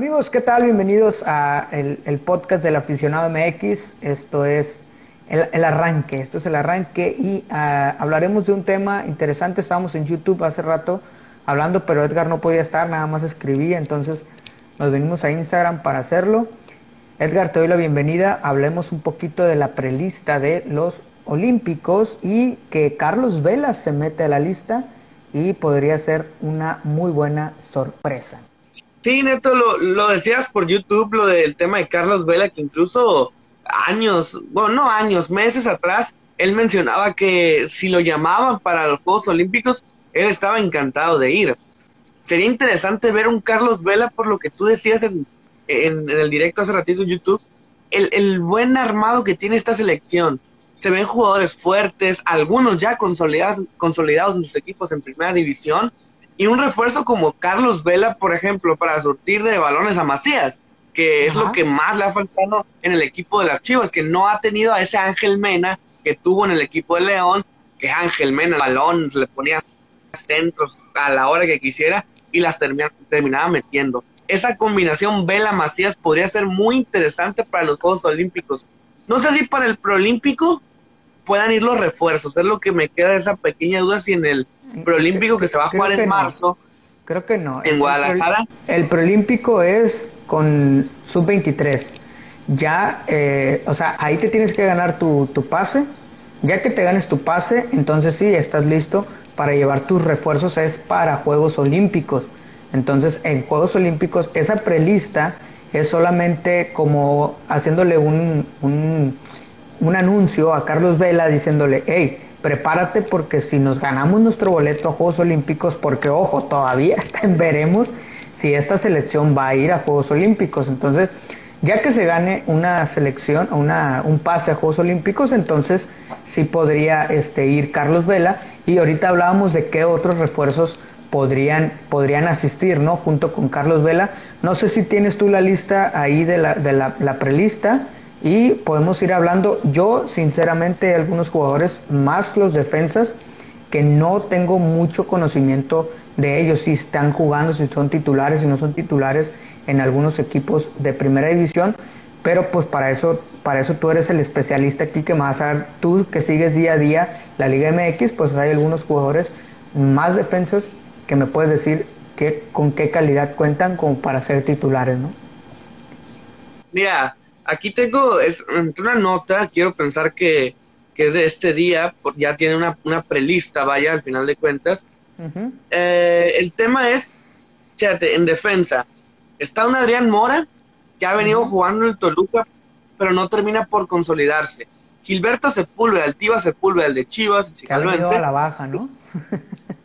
amigos, ¿qué tal? Bienvenidos a el, podcast del aficionado MX. Esto es el, arranque, esto es el arranque y ah, hablaremos de un tema interesante. Estábamos en YouTube hace rato hablando, pero Edgar no podía estar, nada más escribía, entonces nos venimos a Instagram para hacerlo. Edgar, te doy la bienvenida. Hablemos un poquito de la prelista de los Olímpicos y que Carlos Vela se mete a la lista y podría ser una muy buena sorpresa. Sí, Neto, lo, lo decías por YouTube, lo del tema de Carlos Vela, que incluso años, bueno, no años, meses atrás, él mencionaba que si lo llamaban para los Juegos Olímpicos, él estaba encantado de ir. Sería interesante ver un Carlos Vela por lo que tú decías en, en, el directo hace ratito en YouTube, el, el, buen armado que tiene esta selección. Se ven jugadores fuertes, algunos ya consolidados, consolidados en sus equipos en primera división, y un refuerzo como Carlos Vela, por ejemplo, para surtir de balones a Macías, que es lo que más le ha faltado en el equipo del Archivo, es que no ha tenido a ese Ángel Mena que tuvo en el equipo de León, que Ángel Mena, el balón, le ponía centros a la hora que quisiera y las terminaba metiendo. Esa combinación Vela Macías podría ser muy interesante para los Juegos Olímpicos. No sé si para el Proolímpico puedan ir los refuerzos, es lo que me queda esa pequeña duda si en el Proolímpico que se va a jugar en marzo. Creo que no. En Guadalajara. El Proolímpico es con sub-23. Ya, eh, o sea, ahí te tienes que ganar tu, tu pase. Ya que te ganes tu pase, entonces sí, estás listo para llevar tus refuerzos, es para Juegos Olímpicos. Entonces, en Juegos Olímpicos, esa prelista es solamente como haciéndole un, un, un anuncio a Carlos Vela diciéndole, hey, prepárate porque si nos ganamos nuestro boleto a Juegos Olímpicos, porque ojo, todavía está veremos si esta selección va a ir a Juegos Olímpicos. Entonces, ya que se gane una selección, una, un pase a Juegos Olímpicos, entonces sí podría este, ir Carlos Vela. Y ahorita hablábamos de qué otros refuerzos podrían, podrían asistir, ¿no? Junto con Carlos Vela. No sé si tienes tú la lista ahí de la, de la, la prelista y podemos ir hablando. Yo, sinceramente, algunos jugadores, más los defensas, que no tengo mucho conocimiento de ellos, si están jugando, si son titulares, si no son titulares en algunos equipos de primera división, pero pues para eso, para eso tú eres el especialista aquí que más a tú que sigues día a día la Liga MX, pues hay algunos jugadores más defensas que me puedes decir que, con qué calidad cuentan como para ser titulares, ¿no? Mira, aquí tengo es, una nota, quiero pensar que, que es de este día, ya tiene una, una prelista, vaya, al final de cuentas. eh, el tema es, fíjate, en defensa, está un Adrián Mora, que ha venido jugando en el Toluca, pero no termina por consolidarse. Gilberto Sepúlveda, el Tiva Sepúlveda, el de Chivas, que ha venido a la baja, ¿no?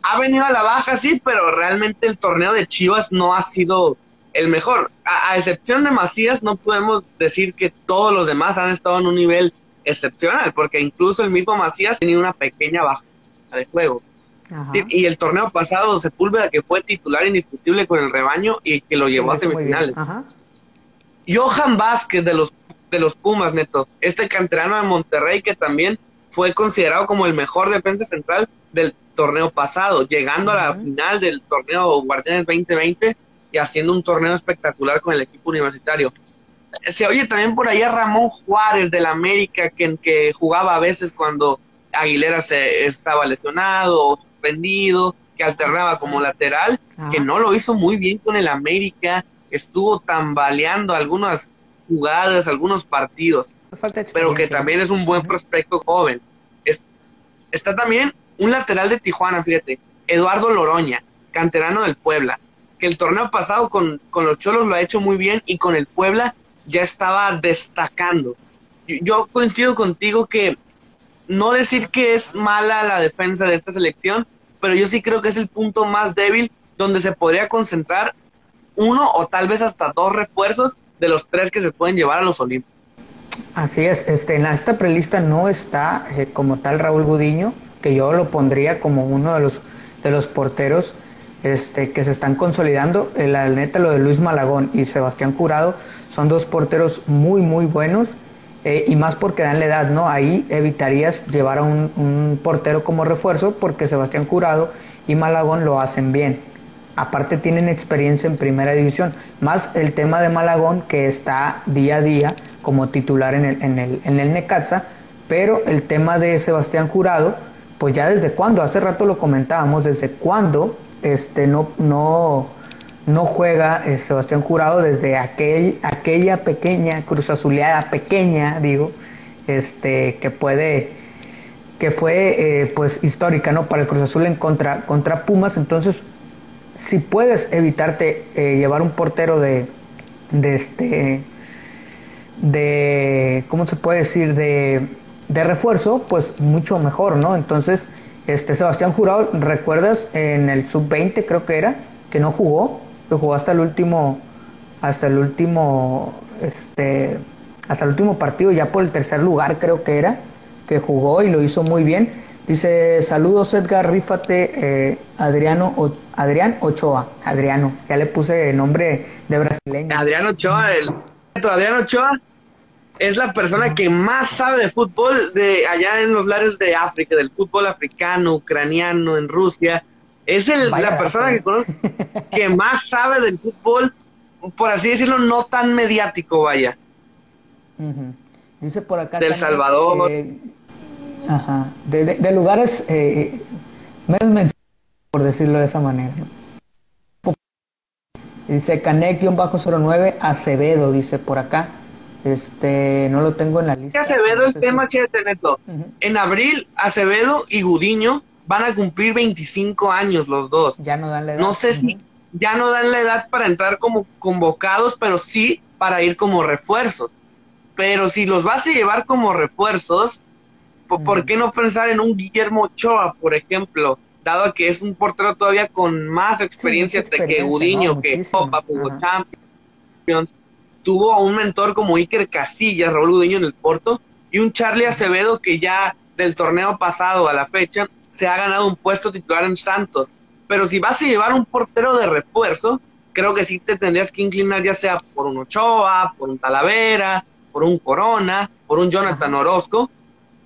ha venido a la baja, sí, pero realmente el torneo de Chivas no ha sido el mejor. A, excepción de Macías, no podemos decir que todos los demás han estado en un nivel excepcional, porque incluso el mismo Macías tenía una pequeña baja de juego. Y, el torneo pasado, Sepúlveda, que fue titular indiscutible con el rebaño y que lo llevó a semifinales. Johan Vázquez de los, de los Pumas, neto, este canterano de Monterrey que también fue considerado como el mejor defensa central del torneo pasado, llegando a la final del torneo Guardianes 2020 haciendo un torneo espectacular con el equipo universitario. Se oye también por ahí a Ramón Juárez del América, que, que jugaba a veces cuando Aguilera se estaba lesionado o suspendido, que alternaba como lateral, que no lo hizo muy bien con el América, estuvo tambaleando algunas jugadas, algunos partidos, pero que también es un buen prospecto joven. Es, está también un lateral de Tijuana, fíjate, Eduardo Loroña, canterano del Puebla, que el torneo pasado con, con los Cholos lo ha hecho muy bien y con el Puebla ya estaba destacando. Yo, coincido contigo que no decir que es mala la defensa de esta selección, pero yo sí creo que es el punto más débil donde se podría concentrar uno o tal vez hasta dos refuerzos de los tres que se pueden llevar a los Olímpicos. Así es, este, en esta prelista no está eh, como tal Raúl Gudiño, que yo lo pondría como uno de los, de los porteros este, que se están consolidando. Eh, la neta, lo de Luis Malagón y Sebastián Curado son dos porteros muy, muy buenos. Eh, y más porque dan la edad, ¿no? Ahí evitarías llevar a un, un, portero como refuerzo porque Sebastián Curado y Malagón lo hacen bien. aparte tienen experiencia en primera división, más el tema de Malagón que está día a día como titular en el, en el, en el Necaxa, pero el tema de Sebastián Jurado, pues ya desde cuándo, hace rato lo comentábamos, desde cuándo este, no, no, no juega eh, Sebastián Jurado desde aquel, aquella pequeña cruz azuleada, pequeña, digo, este, que puede, que fue eh, pues histórica, ¿no? Para el Cruz Azul en contra, contra Pumas, entonces, si puedes evitarte eh, llevar un portero de, de este, de, ¿cómo se puede decir? De, de refuerzo, pues mucho mejor, ¿no? Entonces, este Sebastián Jurado, ¿recuerdas en el sub-20 creo que era? Que no jugó, que jugó hasta el último, hasta el último, este, hasta el último partido, ya por el tercer lugar creo que era, que jugó y lo hizo muy bien. Dice, saludos Edgar, rífate eh, Adriano, Adrián Ochoa, Adriano, ya le puse nombre de brasileño. Adriano Ochoa, el, Adriano Ochoa es la persona que más sabe de fútbol de allá en los lares de África, del fútbol africano, ucraniano, en Rusia. Es el, la persona que conozco que más sabe del fútbol, por así decirlo, no tan mediático, vaya. Dice por acá. Del Salvador. ajá. De, lugares eh, menos por decirlo de esa manera. Dice Canek-09 Acevedo, dice por acá. Este, no lo tengo en la lista. Acevedo, el tema, Chete Neto. En abril, Acevedo y Gudiño van a cumplir 25 años los dos. Ya no dan la edad. No sé si ya no dan la edad para entrar como convocados, pero sí para ir como refuerzos. Pero si los vas a llevar como refuerzos, ¿por qué no pensar en un Guillermo Ochoa, por ejemplo? Dado que es un portero todavía con más experiencia, que Gudiño, que Copa, como Champions. Tuvo un mentor como Iker Casillas, Raúl Gudiño en el Porto, y un Charlie Acevedo que ya del torneo pasado a la fecha se ha ganado un puesto titular en Santos. Pero si vas a llevar un portero de refuerzo, creo que sí te tendrías que inclinar ya sea por un Ochoa, por un Talavera, por un Corona, por un Jonathan Orozco,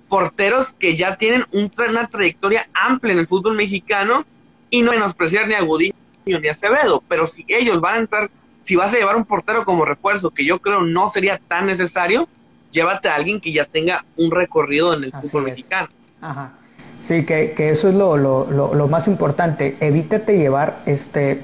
porteros que ya tienen una trayectoria amplia en el fútbol mexicano y no menospreciar ni a Gudiño ni a Acevedo, pero si ellos van a entrar, si vas a llevar un portero como refuerzo, que yo creo no sería tan necesario, llévate a alguien que ya tenga un recorrido en el fútbol mexicano. Ajá. Sí, que, que eso es lo, lo, lo, más importante. Evítate llevar este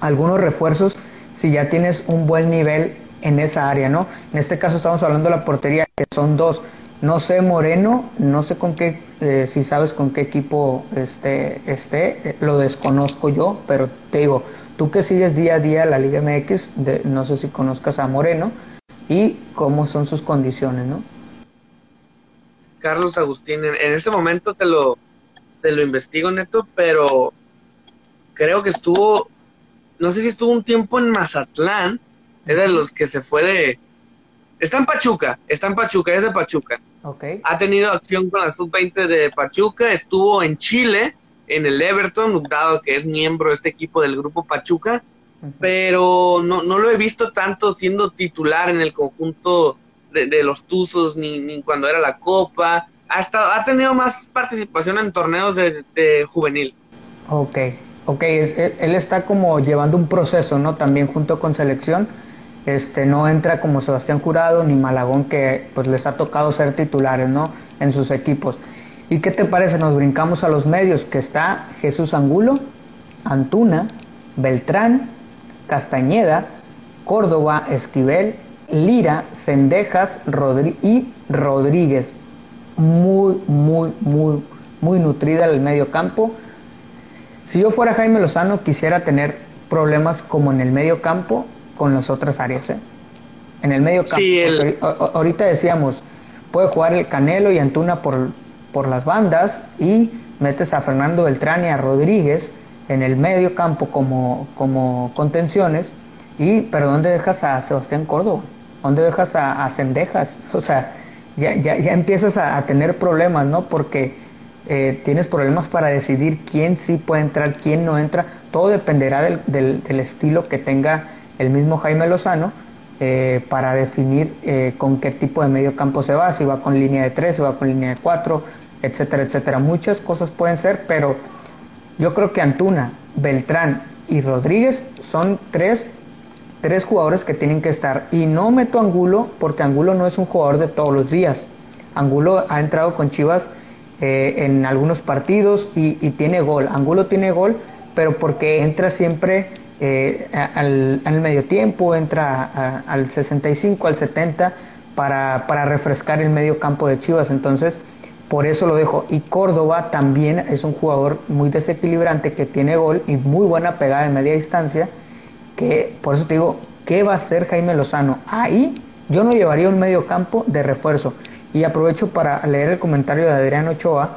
algunos refuerzos si ya tienes un buen nivel en esa área, ¿no? En este caso estamos hablando de la portería, que son dos. No sé Moreno, no sé con qué, eh, si sabes con qué equipo este, esté, eh, lo desconozco yo, pero te digo, tú que sigues día a día la Liga MX, de, no sé si conozcas a Moreno y cómo son sus condiciones, ¿no? Carlos Agustín, en, en este momento te lo, te lo investigo, Neto, pero creo que estuvo, no sé si estuvo un tiempo en Mazatlán, era de los que se fue de... Está en Pachuca, está en Pachuca, es de Pachuca. Okay. Ha tenido acción con la sub-20 de Pachuca, estuvo en Chile, en el Everton, dado que es miembro de este equipo del grupo Pachuca, pero no, no lo he visto tanto siendo titular en el conjunto de, los Tuzos, ni, ni, cuando era la Copa. Ha, estado, ha tenido más participación en torneos de, de juvenil. Ok, ok, él está como llevando un proceso, ¿no? También junto con selección este, no entra como Sebastián Jurado ni Malagón que pues les ha tocado ser titulares ¿no? en sus equipos. ¿Y qué te parece? Nos brincamos a los medios, que está Jesús Angulo, Antuna, Beltrán, Castañeda, Córdoba, Esquivel, Lira, Cendejas y Rodríguez. Muy, muy, muy, muy nutrida el medio campo. Si yo fuera Jaime Lozano, quisiera tener problemas como en el medio campo con las otras áreas. ¿eh? En el medio campo. Ahorita decíamos, puede jugar el Canelo y Antuna por, por las bandas y metes a Fernando Beltrán y a Rodríguez en el medio campo como, como contenciones. Y, pero ¿dónde dejas a Sebastián Córdoba? ¿Dónde dejas a, a Cendejas? O sea, ya, ya, ya empiezas a, tener problemas, ¿no? Porque eh, tienes problemas para decidir quién sí puede entrar, quién no entra. Todo dependerá del, del, del estilo que tenga el mismo Jaime Lozano eh, para definir eh, con qué tipo de medio campo se va, si va con línea de 3, si va con línea de 4, etcétera, etcétera. Muchas cosas pueden ser, pero yo creo que Antuna, Beltrán y Rodríguez son tres, tres jugadores que tienen que estar. Y no meto Angulo porque Angulo no es un jugador de todos los días. Angulo ha entrado con Chivas eh, en algunos partidos y, tiene gol. Angulo tiene gol, pero porque entra siempre eh, al, medio tiempo, entra al 65, al 70 para, para refrescar el medio campo de Chivas. Entonces, por eso lo dejo. Y Córdoba también es un jugador muy desequilibrante que tiene gol y muy buena pegada de media distancia. Que por eso te digo, ¿qué va a hacer Jaime Lozano? Ahí yo no llevaría un medio campo de refuerzo. Y aprovecho para leer el comentario de Adrián Ochoa.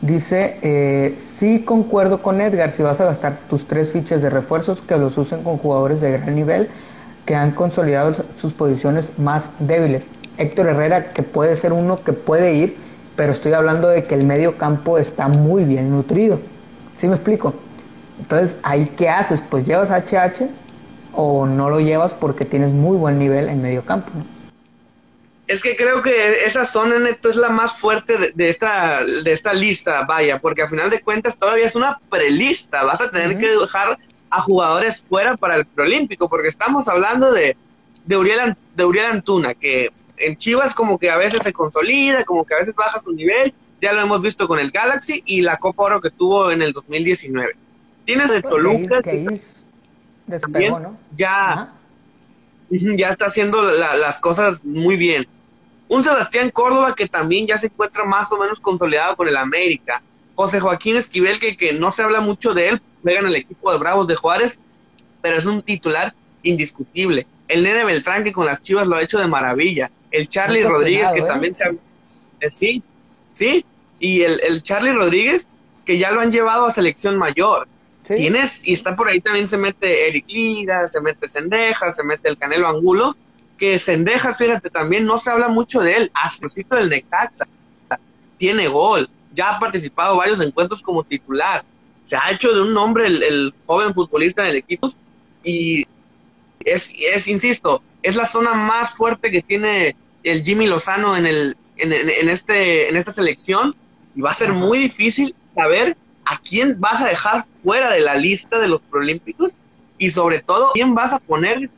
Dice, eh, sí concuerdo con Edgar, si vas a gastar tus tres fichas de refuerzos, que los usen con jugadores de gran nivel que han consolidado sus posiciones más débiles. Héctor Herrera, que puede ser uno que puede ir, pero estoy hablando de que el medio campo está muy bien nutrido. ¿Sí me explico? Entonces, ¿ahí qué haces? Pues llevas HH o no lo llevas porque tienes muy buen nivel en medio campo. Es que creo que esa zona neto es la más fuerte de, esta, de esta lista, vaya, porque a final de cuentas todavía es una prelista. Vas a tener que dejar a jugadores fuera para el preolímpico, porque estamos hablando de, de, Uriel, de Uriel Antuna, que en Chivas como que a veces se consolida, como que a veces baja su nivel, ya lo hemos visto con el Galaxy y la Copa Oro que tuvo en el 2019. Tienes el Toluca que, ya, ya está haciendo las cosas muy bien. Un Sebastián Córdoba que también ya se encuentra más o menos consolidado con el América. José Joaquín Esquivel que, que no se habla mucho de él, juega en el equipo de Bravos de Juárez, pero es un titular indiscutible. El Nene Beltrán que con las Chivas lo ha hecho de maravilla el Charlie Rodríguez, que ¿eh? también se ha... Eh, sí, sí, y el, el, Charlie Rodríguez, que ya lo han llevado a selección mayor. Tienes, y está por ahí también se mete Eric Lira, se mete Sendejas, se mete el Canelo Angulo, que Sendejas, fíjate, también no se habla mucho de él, Astrocito del Necaxa, tiene gol, ya ha participado varios encuentros como titular, se ha hecho de un nombre el, el joven futbolista del equipo, y es, es, insisto, es la zona más fuerte que tiene el Jimmy Lozano en, el, en, este, en esta selección y va a ser muy difícil saber a quién vas a dejar fuera de la lista de los Proolímpicos y sobre todo quién vas a poner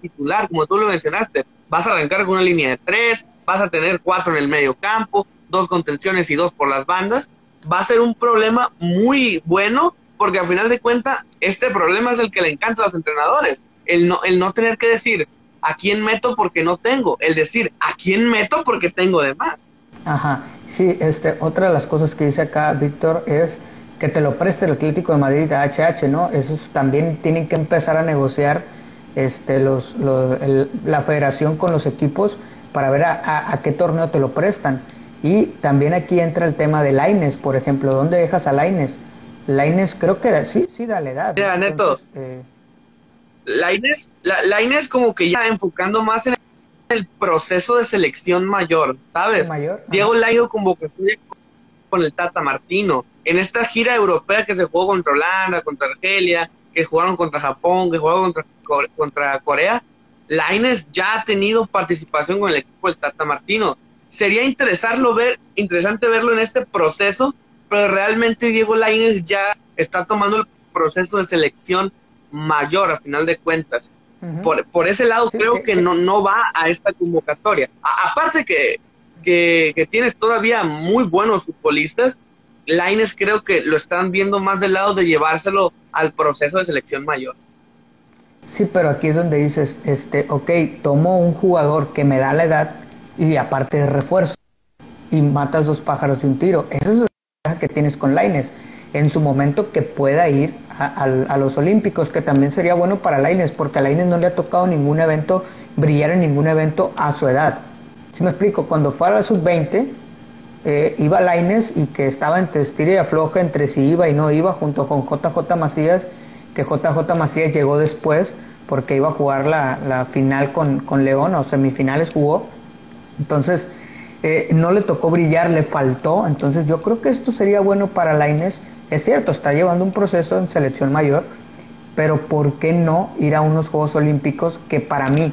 titular, como tú lo mencionaste. Vas a arrancar con una línea de tres, vas a tener cuatro en el medio campo, dos contenciones y dos por las bandas. Va a ser un problema muy bueno porque al final de cuentas este problema es el que le encanta a los entrenadores el no, el no tener que decir a quién meto porque no tengo, el decir a quién meto porque tengo de más. Ajá, sí, este, otra de las cosas que dice acá Víctor es que te lo preste el Atlético de Madrid a HH, ¿no? Esos también tienen que empezar a negociar este, los, la federación con los equipos para ver a, a, qué torneo te lo prestan. Y también aquí entra el tema de Laines, por ejemplo, ¿dónde dejas a Laines? Laines creo que sí, sí, dale edad. Mira, Neto, eh, la como que ya enfocando más en el proceso de selección mayor, ¿sabes? Mayor? Diego Laido convocatoria con el Tata Martino. En esta gira europea que se jugó contra Holanda, contra Argelia, que jugaron contra Japón, que jugaron contra, contra Corea, Laines ya ha tenido participación con el equipo del Tata Martino. Sería interesarlo ver, interesante verlo en este proceso, pero realmente Diego Laines ya está tomando el proceso de selección mayor a final de cuentas. por, por, ese lado creo que, no, no va a esta convocatoria. aparte que, que, tienes todavía muy buenos futbolistas, Laines creo que lo están viendo más del lado de llevárselo al proceso de selección mayor. Sí, pero aquí es donde dices, este, ok, tomo un jugador que me da la edad y aparte de refuerzo y matas dos pájaros de un tiro. Esa es la que tienes con Laines. En su momento que pueda ir a, los Olímpicos, que también sería bueno para Laines, porque a Laines no le ha tocado ningún evento, brillar en ningún evento a su edad. Si me explico, cuando fue a la sub-20, eh, iba Laines y que estaba entre estira y afloja entre si iba y no iba, junto con JJ Macías, que JJ Macías llegó después porque iba a jugar la, final con, con, León, o semifinales jugó. Entonces, eh, no le tocó brillar, le faltó. Entonces, yo creo que esto sería bueno para Laines es cierto, está llevando un proceso en selección mayor, pero ¿por qué no ir a unos Juegos Olímpicos que para mí,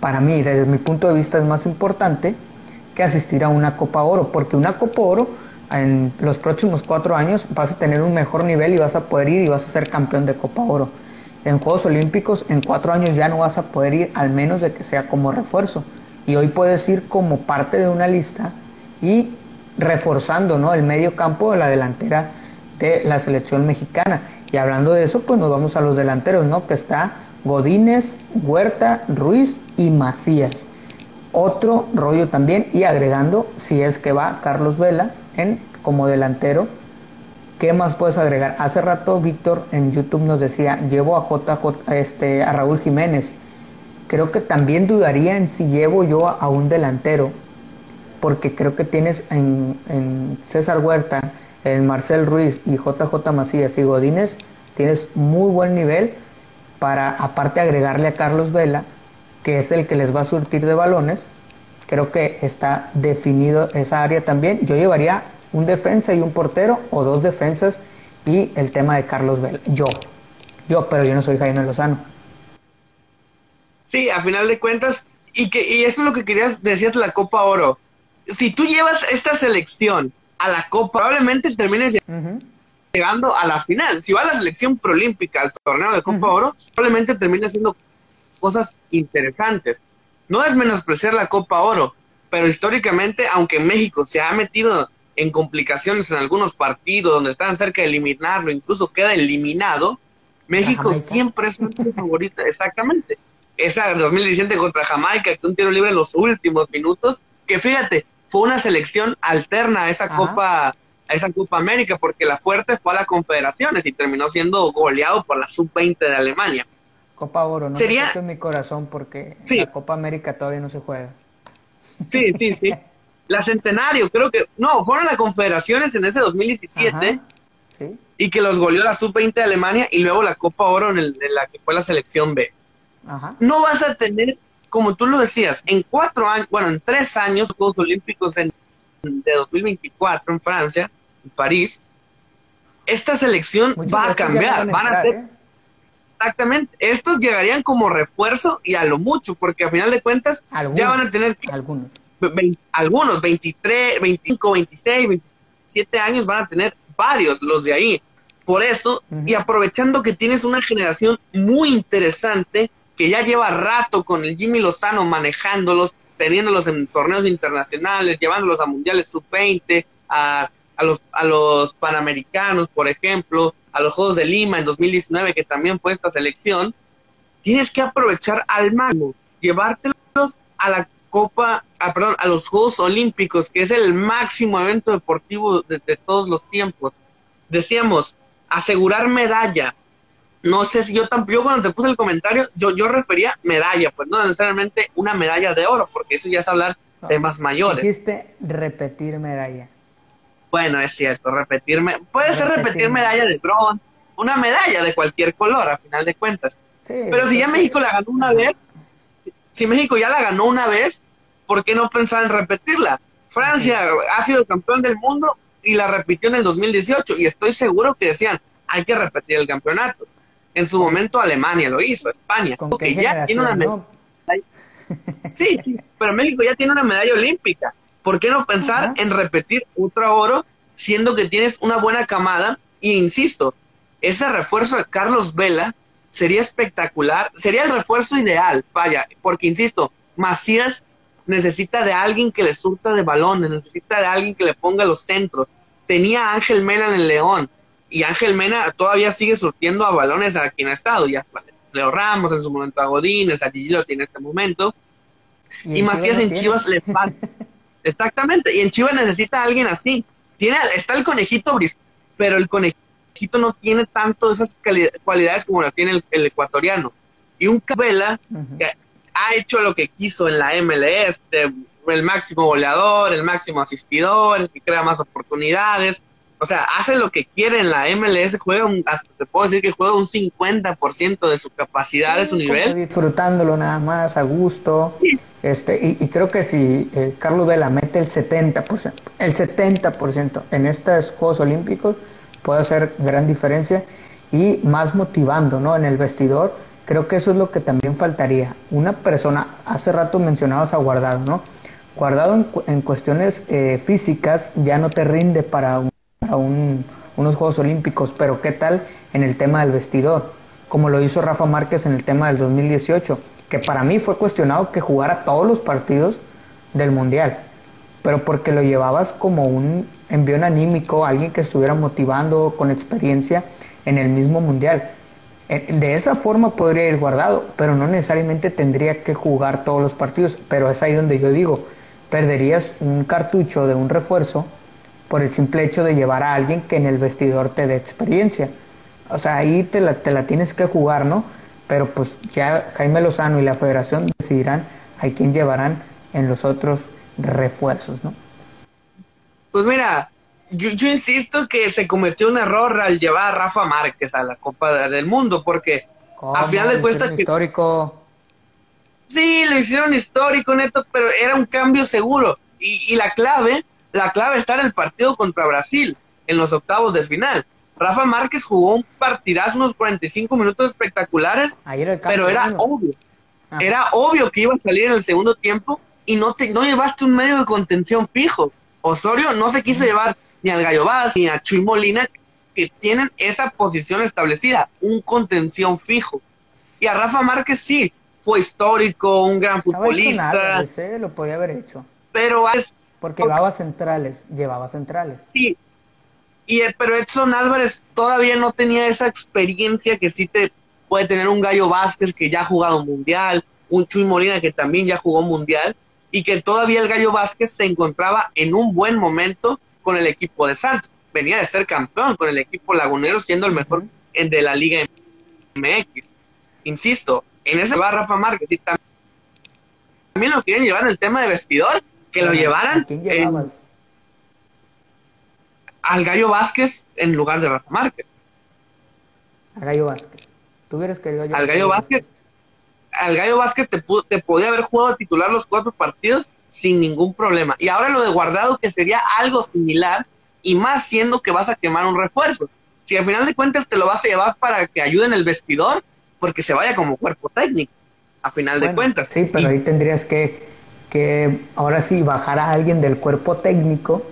para mí, desde mi punto de vista es más importante que asistir a una Copa Oro? Porque una Copa Oro en los próximos cuatro años vas a tener un mejor nivel y vas a poder ir y vas a ser campeón de Copa Oro. En Juegos Olímpicos en cuatro años ya no vas a poder ir al menos de que sea como refuerzo. Y hoy puedes ir como parte de una lista y reforzando ¿no? el medio campo de la delantera de la selección mexicana. Y hablando de eso, pues nos vamos a los delanteros, ¿no? Que está Godínez, Huerta, Ruiz y Macías. Otro rollo también y agregando, si es que va Carlos Vela en como delantero, ¿qué más puedes agregar? Hace rato Víctor en YouTube nos decía, llevo a JJ, este, a Raúl Jiménez. Creo que también dudaría en si llevo yo a un delantero, porque creo que tienes en, en César Huerta, en Marcel Ruiz y JJ Macías y Godínez, tienes muy buen nivel para aparte agregarle a Carlos Vela, que es el que les va a surtir de balones. Creo que está definido esa área también. Yo llevaría un defensa y un portero o dos defensas y el tema de Carlos Vela. Yo, yo, pero yo no soy Jaime Lozano. Sí, a final de cuentas, y que y eso es lo que querías decir de la Copa Oro. Si tú llevas esta selección a la Copa, probablemente termines llegando a la final. Si va a la selección prolímpica al torneo de Copa Oro, probablemente termine haciendo cosas interesantes. No es menospreciar la Copa Oro, pero históricamente, aunque México se ha metido en complicaciones en algunos partidos donde están cerca de eliminarlo, incluso queda eliminado, México siempre es nuestra favorita, exactamente. Esa de 2017 contra Jamaica, que un tiro libre en los últimos minutos, que fíjate, fue una selección alterna a esa Copa a esa Copa América, porque la fuerte fue a las Confederaciones y terminó siendo goleado por la Sub-20 de Alemania. Copa Oro, no Sería... en mi corazón porque la Copa América todavía no se juega. Sí, sí, sí. La Centenario, creo que, no, fueron las Confederaciones en ese 2017 ¿sí? y que los goleó la Sub-20 de Alemania y luego la Copa Oro en, el, en la que fue la selección B. Ajá. No vas a tener, como tú lo decías, en cuatro años, bueno, en tres años, Juegos Olímpicos de 2024 en Francia, en París, esta selección va a cambiar, van a, ser... ¿eh? Exactamente, estos llegarían como refuerzo y a lo mucho, porque a final de cuentas ya van a tener algunos. algunos, 23, 25, 26, 27 años van a tener varios los de ahí. Por eso, y aprovechando que tienes una generación muy interesante que ya lleva rato con el Jimmy Lozano manejándolos, teniéndolos en torneos internacionales, llevándolos a mundiales sub-20, a, a, los, a los panamericanos, por ejemplo, a los Juegos de Lima en 2019, que también fue esta selección, tienes que aprovechar al máximo, llevártelos a la Copa, a, perdón, a los Juegos Olímpicos, que es el máximo evento deportivo de, de todos los tiempos. Decíamos, asegurar medalla, no sé si yo tampoco, yo cuando te puse el comentario, yo, yo refería medalla, pues no necesariamente una medalla de oro, porque eso ya es hablar temas mayores. Dijiste repetir medalla. Bueno, es cierto, repetirme, puede ser repetir medalla de bronce, una medalla de cualquier color, a final de cuentas. Pero si ya México la ganó una vez, si México ya la ganó una vez, ¿por qué no pensar en repetirla? Francia ha sido campeón del mundo y la repitió en el 2018 y estoy seguro que decían, hay que repetir el campeonato. En su momento Alemania lo hizo, España. porque ya tiene una medalla. Sí, sí, pero México ya tiene una medalla olímpica. ¿Por qué no pensar en repetir otro oro siendo que tienes una buena camada? Y insisto, ese refuerzo de Carlos Vela sería espectacular, sería el refuerzo ideal, vaya, porque insisto, Macías necesita de alguien que le surta de balones, necesita de alguien que le ponga los centros. Tenía a Ángel Mena en el León, y Ángel Mena todavía sigue surtiendo a balones a quien ha estado, ya Leo Ramos, en su momento a Godínez, a Gigi tiene en este momento, y, Macías en Chivas le falta. Exactamente, y en Chivas necesita a alguien así. Tiene, está el conejito Bris, pero el conejito no tiene tanto esas cualidades como la tiene el, ecuatoriano. Y un Cabela que ha hecho lo que quiso en la MLS, el máximo goleador, el máximo asistidor, el que crea más oportunidades, o sea, hace lo que quiere en la MLS, juega un, hasta te puedo decir que juega un 50% de su capacidad, de su nivel. Disfrutándolo nada más, a gusto. Este, y, creo que si eh, Carlos Vela mete el 70%, el 70% en estos Juegos Olímpicos, puede hacer gran diferencia y más motivando, ¿no? En el vestidor, creo que eso es lo que también faltaría. Una persona, hace rato mencionabas a Guardado, ¿no? Guardado en, cuestiones eh, físicas ya no te rinde para, para unos Juegos Olímpicos, pero ¿qué tal en el tema del vestidor? Como lo hizo Rafa Márquez en el tema del 2018, que para mí fue cuestionado que jugara todos los partidos del Mundial, pero porque lo llevabas como un envión anímico, alguien que estuviera motivando con experiencia en el mismo Mundial. Eh, de esa forma podría ir guardado, pero no necesariamente tendría que jugar todos los partidos, pero es ahí donde yo digo, perderías un cartucho de un refuerzo por el simple hecho de llevar a alguien que en el vestidor te dé experiencia. O sea, ahí te la, te la tienes que jugar, ¿no? Pero pues ya Jaime Lozano y la federación decidirán a quién llevarán en los otros refuerzos, ¿no? Pues mira, yo, yo, insisto que se cometió un error al llevar a Rafa Márquez a la Copa del Mundo, porque a final de cuentas... Histórico Sí, lo hicieron histórico, neto, pero era un cambio seguro. Y, la clave, la clave está en el partido contra Brasil, en los octavos de final. Rafa Márquez jugó un partidazo, unos 45 minutos espectaculares, pero era obvio. Ah. Era obvio que iba a salir en el segundo tiempo y no, te, no llevaste un medio de contención fijo. Osorio no se quiso llevar ni al Gallo Vaz ni a Chuy Molina, que tienen esa posición establecida, un contención fijo. Y a Rafa Márquez sí, fue histórico, un gran futbolista. lo podía haber hecho. Pero es... Porque llevaba centrales, llevaba centrales. Sí, y, pero Edson Álvarez todavía no tenía esa experiencia que sí te puede tener un Gallo Vázquez que ya ha jugado mundial, un Chuy Molina que también ya jugó mundial, y que todavía el Gallo Vázquez se encontraba en un buen momento con el equipo de Santos. Venía de ser campeón con el equipo lagunero, siendo el mejor de la Liga MX. Insisto, en ese va Rafa Márquez y también lo quieren llevar en el tema de vestidor, que lo llevaran al Gallo Vázquez en lugar de Rafa Márquez. Al Gallo Vázquez. ¿Tú hubieras querido Al Gallo Vázquez. Al Gallo Vázquez te, te podía haber jugado a titular los cuatro partidos sin ningún problema. Y ahora lo de guardado que sería algo similar y más siendo que vas a quemar un refuerzo. Si al final de cuentas te lo vas a llevar para que ayude en el vestidor, porque se vaya como cuerpo técnico, a final de cuentas. Sí, pero ahí tendrías que, que ahora sí bajar a alguien del cuerpo técnico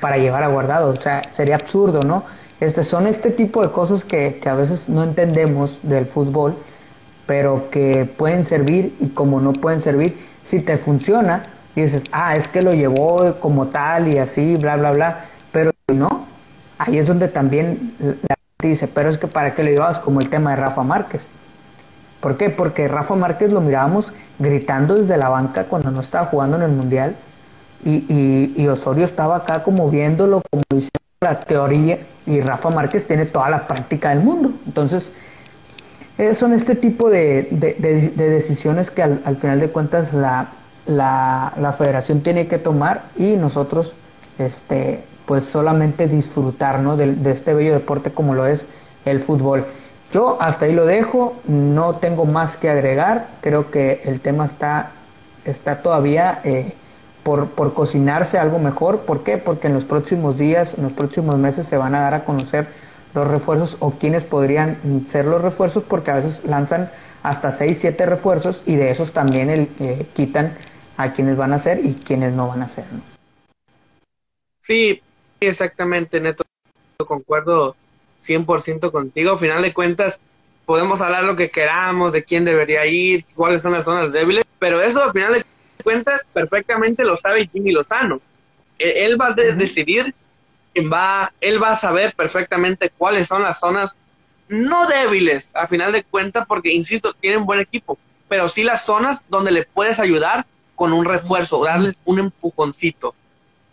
para llevar a guardado, o sea, sería absurdo, ¿no? Este, son este tipo de cosas que, que a veces no entendemos del fútbol, pero que pueden servir y como no pueden servir, si te funciona, dices, ah, es que lo llevó como tal y así, bla, bla, bla, pero no, ahí es donde también la gente dice, pero es que para qué lo llevabas como el tema de Rafa Márquez. ¿Por qué? Porque Rafa Márquez lo mirábamos gritando desde la banca cuando no estaba jugando en el Mundial y, y, Osorio estaba acá como viéndolo, como diciendo la teoría y Rafa Márquez tiene toda la práctica del mundo. Entonces, eh, son este tipo de, de, decisiones que al, final de cuentas la, la, la, federación tiene que tomar y nosotros este, pues solamente disfrutar ¿no? de, de este bello deporte como lo es el fútbol. Yo hasta ahí lo dejo, no tengo más que agregar, creo que el tema está, está todavía eh, por, por cocinarse algo mejor. ¿Por qué? Porque en los próximos días, en los próximos meses se van a dar a conocer los refuerzos o quiénes podrían ser los refuerzos, porque a veces lanzan hasta 6, 7 refuerzos y de esos también el, eh, quitan a quienes van a ser y quienes no van a ser. Sí, exactamente, Neto, concuerdo 100% contigo. Al final de cuentas, podemos hablar lo que queramos, de quién debería ir, cuáles son las zonas débiles, pero eso al final de cuentas perfectamente lo sabe Jimmy Lozano. E-, él va a decidir, va, él va a saber perfectamente cuáles son las zonas no débiles, a final de cuentas, porque, insisto, tienen buen equipo, pero sí las zonas donde le puedes ayudar con un refuerzo, darles un empujoncito.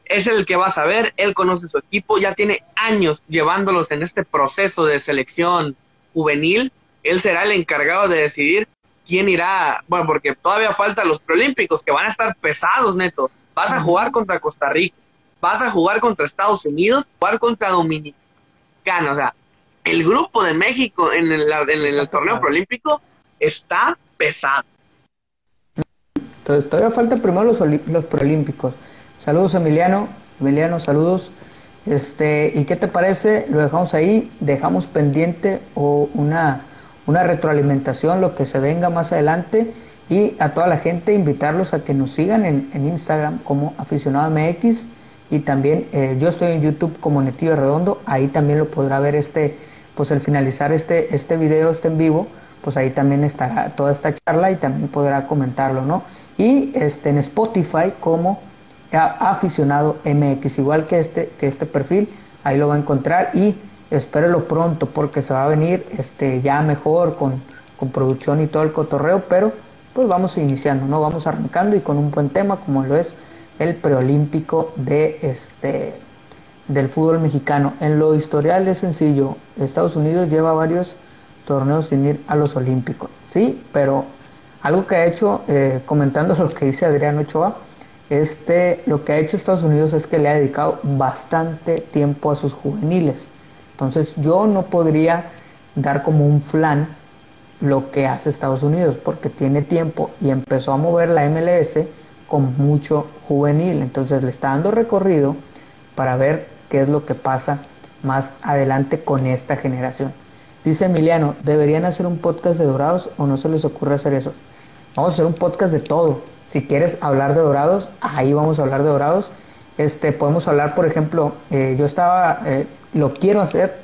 Es el que va a saber, él conoce su equipo, ya tiene años llevándolos en este proceso de selección juvenil, él será el encargado de decidir quién irá, bueno, porque todavía faltan los preolímpicos que van a estar pesados, neto. Vas a jugar contra Costa Rica, vas a jugar contra Estados Unidos, jugar contra Dominicana, o sea, el grupo de México en el, en el torneo preolímpico está pesado. Entonces todavía falta primero los, los preolímpicos. Saludos Emiliano, Emiliano, saludos. Este, ¿y qué te parece? Lo dejamos ahí, dejamos pendiente o una, una retroalimentación, lo que se venga más adelante Y a toda la gente invitarlos a que nos sigan en, Instagram como aficionado MX y también eh, yo estoy en YouTube como Netillo Redondo, ahí también lo podrá ver este, pues al finalizar este, este video, este en vivo, pues ahí también estará toda esta charla y también podrá comentarlo, ¿no? Y este, en Spotify como aficionado MX, igual que este, que este perfil, ahí lo va a encontrar y espérelo pronto porque se va a venir este, ya mejor con, con producción y todo el cotorreo, pero pues vamos iniciando, ¿no? Vamos arrancando y con un buen tema como lo es el preolímpico de este del fútbol mexicano. En lo historial es sencillo, Estados Unidos lleva varios torneos sin ir a los olímpicos, sí, pero algo que ha hecho, eh, comentando lo que dice Adrián Ochoa, este, lo que ha hecho Estados Unidos es que le ha dedicado bastante tiempo a sus juveniles. Entonces yo no podría dar como un flan lo que hace Estados Unidos porque tiene tiempo y empezó a mover la MLS con mucho juvenil. Entonces le está dando recorrido para ver qué es lo que pasa más adelante con esta generación. Dice Emiliano, ¿deberían hacer un podcast de Dorados o no se les ocurre hacer eso? Vamos a hacer un podcast de todo. Si quieres hablar de Dorados, ahí vamos a hablar de Dorados. Este, podemos hablar, por ejemplo, eh, yo estaba, eh, lo quiero hacer,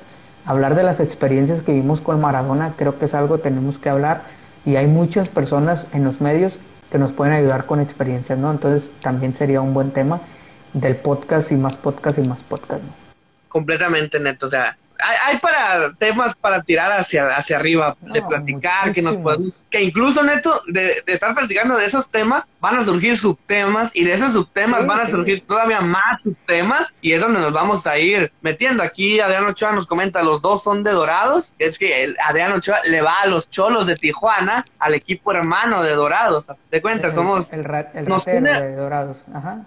hablar de las experiencias que vimos con Maradona, creo que es algo que tenemos que hablar y hay muchas personas en los medios que nos pueden ayudar con experiencias, ¿no? Entonces también sería un buen tema del podcast y más podcast y más podcast, ¿no? Completamente neto, o sea, hay, para temas para tirar hacia, hacia arriba, de platicar, que nos podemos, que incluso neto, de, estar platicando de esos temas, van a surgir subtemas y de esos subtemas van a surgir todavía más subtemas y es donde nos vamos a ir metiendo. Aquí Adrián Ochoa nos comenta, los dos son de Dorados, es que el Adrián Ochoa le va a los cholos de Tijuana, al equipo hermano de Dorados. De cuenta, somos... El, nos une, de Dorados, Ajá.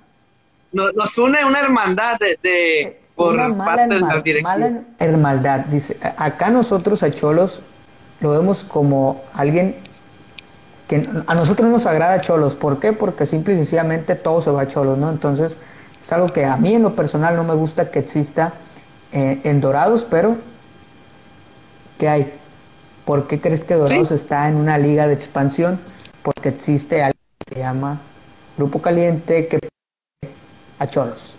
Nos, une una hermandad de por una mala, mala hermandad. Dice, acá nosotros a Cholos lo vemos como alguien que a nosotros nos agrada Cholos. ¿Por qué? Porque simple y sencillamente todo se va a Cholos, ¿no? Entonces es algo que a mí en lo personal no me gusta que exista eh, en Dorados, pero ¿qué hay? ¿Por qué crees que Dorados está en una liga de expansión? Porque existe algo que se llama Grupo Caliente que a Cholos.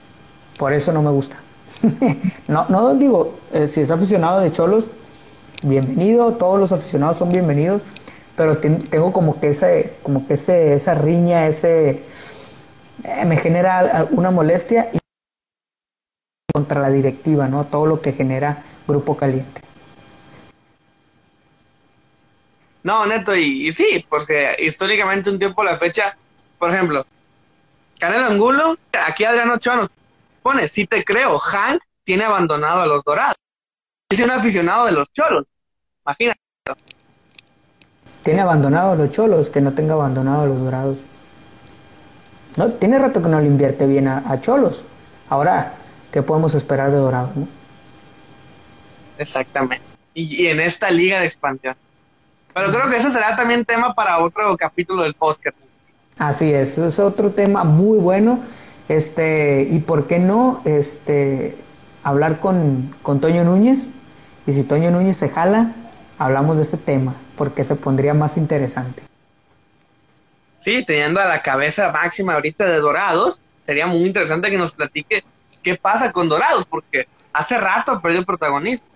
Por eso no me gusta. no, no digo, eh, si es aficionado de Cholos, bienvenido, todos los aficionados son bienvenidos, pero tengo como que ese, como que ese, esa riña, ese eh, me genera una molestia y contra la directiva, ¿no? Todo lo que genera Grupo Caliente. No, neto, y, sí, porque históricamente un tiempo la fecha, por ejemplo, Canelo Angulo, aquí Adriano Ochoa nos pone, sí te creo, Hank tiene abandonado a los Dorados. Es un aficionado de los Cholos. Imagínate. Tiene abandonado a los Cholos, que no tenga abandonado a los Dorados. No, tiene rato que no le invierte bien a, Cholos. Ahora, ¿qué podemos esperar de Dorados? Exactamente. Y, en esta liga de expansión. Pero creo que eso será también tema para otro capítulo del podcast. Así es, es otro tema muy bueno este, y por qué no este, hablar con, con Toño Núñez. Y si Toño Núñez se jala, hablamos de este tema, porque se pondría más interesante. Sí, teniendo a la cabeza máxima ahorita de Dorados, sería muy interesante que nos platique qué pasa con Dorados, porque hace rato perdió el protagonismo.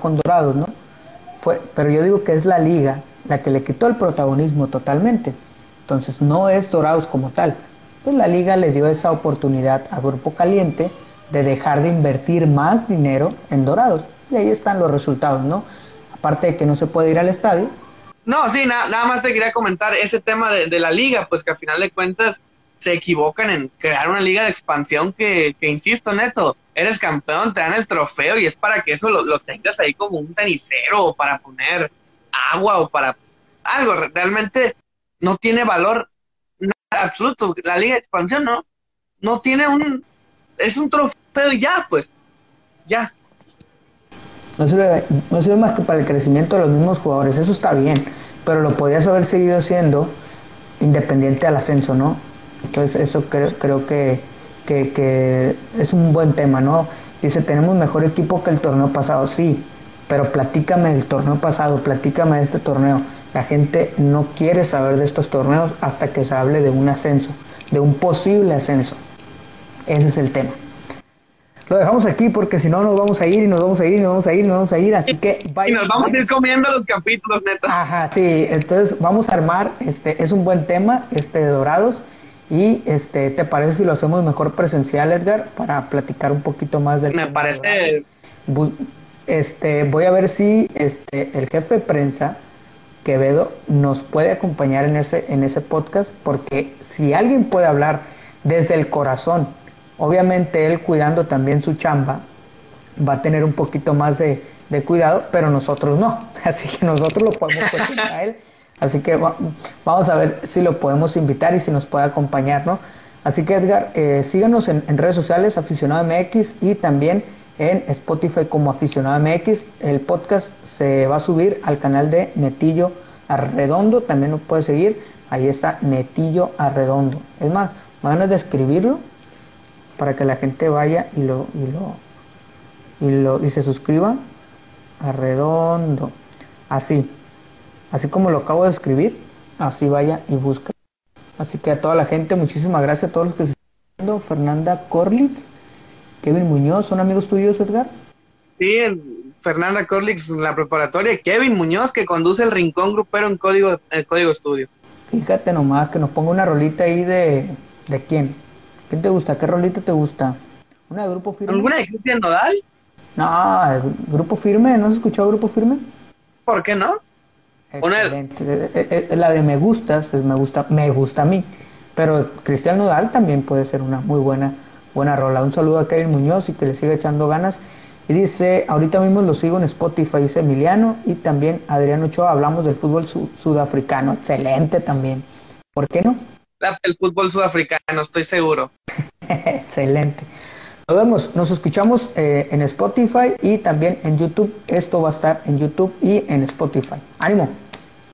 Con Dorados, ¿no? Fue, pero yo digo que es la liga la que le quitó el protagonismo totalmente. Entonces no es Dorados como tal pues la liga le dio esa oportunidad a Grupo Caliente de dejar de invertir más dinero en Dorados. Y ahí están los resultados, ¿no? Aparte de que no se puede ir al estadio. No, sí, nada más te quería comentar ese tema de, la liga, pues que al final de cuentas se equivocan en crear una liga de expansión que, que insisto, Neto, eres campeón, te dan el trofeo y es para que eso lo, lo tengas ahí como un cenicero o para poner agua o para algo. Realmente no tiene valor absoluto. La Liga de Expansión no, no tiene un, es un trofeo y ya, pues, ya. No sirve, no sirve más que para el crecimiento de los mismos jugadores, eso está bien, pero lo podías haber seguido haciendo independiente al ascenso, ¿no? Entonces eso creo, creo que, que, que es un buen tema, ¿no? Dice, tenemos mejor equipo que el torneo pasado, sí, pero platícame del torneo pasado, platícame de este torneo. La gente no quiere saber de estos torneos hasta que se hable de un ascenso, de un posible ascenso. Ese es el tema. Lo dejamos aquí porque si no nos vamos a ir y nos vamos a ir y nos vamos a ir y nos vamos a ir, así que Y nos vamos a ir comiendo los capítulos, neta. Ajá, sí, entonces vamos a armar, este, es un buen tema, este, de Dorados, y este, ¿te parece si lo hacemos mejor presencial, Edgar, para platicar un poquito más del Me tema parece Este, voy a ver si este, el jefe de prensa, Quevedo, nos puede acompañar en ese, en ese podcast, porque si alguien puede hablar desde el corazón, obviamente él cuidando también su chamba, va a tener un poquito más de, de cuidado, pero nosotros no. Así que nosotros lo podemos cuestionar a él. Así que va- vamos a ver si lo podemos invitar y si nos puede acompañar, ¿no? Así que Edgar, eh, síganos en, en redes sociales, Aficionado MX, y también en Spotify como Aficionado MX. El podcast se va a subir al canal de Netillo Arredondo, también nos puede seguir. Ahí está Netillo Arredondo. Es más, van a describirlo para que la gente vaya y lo, y lo, y lo, y se suscriba. Arredondo. Así. Así como lo acabo de escribir, así vaya y busca. Así que a toda la gente, muchísimas gracias a todos los que se están viendo. Fernanda Corlitz, Kevin Muñoz, ¿son amigos tuyos, Edgar? Sí, en Fernanda Corlix, la preparatoria, Kevin Muñoz, que conduce el Rincón Grupero en Código, en código Estudio. Fíjate nomás que nos ponga una rolita ahí de... ¿De quién? ¿Quién te gusta? ¿Qué rolita te gusta? ¿Una de Grupo Firme? ¿Alguna de Cristian Nodal? No, el Grupo Firme, ¿no has escuchado Grupo Firme? ¿Por qué no? El- Excelente. Eh, eh, eh, La de me gustas es me gusta, me gusta a mí. Pero Cristian Nodal también puede ser una muy buena, buena rola. Un saludo a Kevin Muñoz y que le siga echando ganas. Y dice, ahorita mismo lo sigo en Spotify, dice Emiliano y también Adrián Ochoa, hablamos del fútbol su- sudafricano. Excelente también. ¿Por qué no? El fútbol sudafricano, estoy seguro. Excelente. Nos vemos, nos escuchamos eh, en Spotify y también en YouTube. Esto va a estar en YouTube y en Spotify. ¡Ánimo!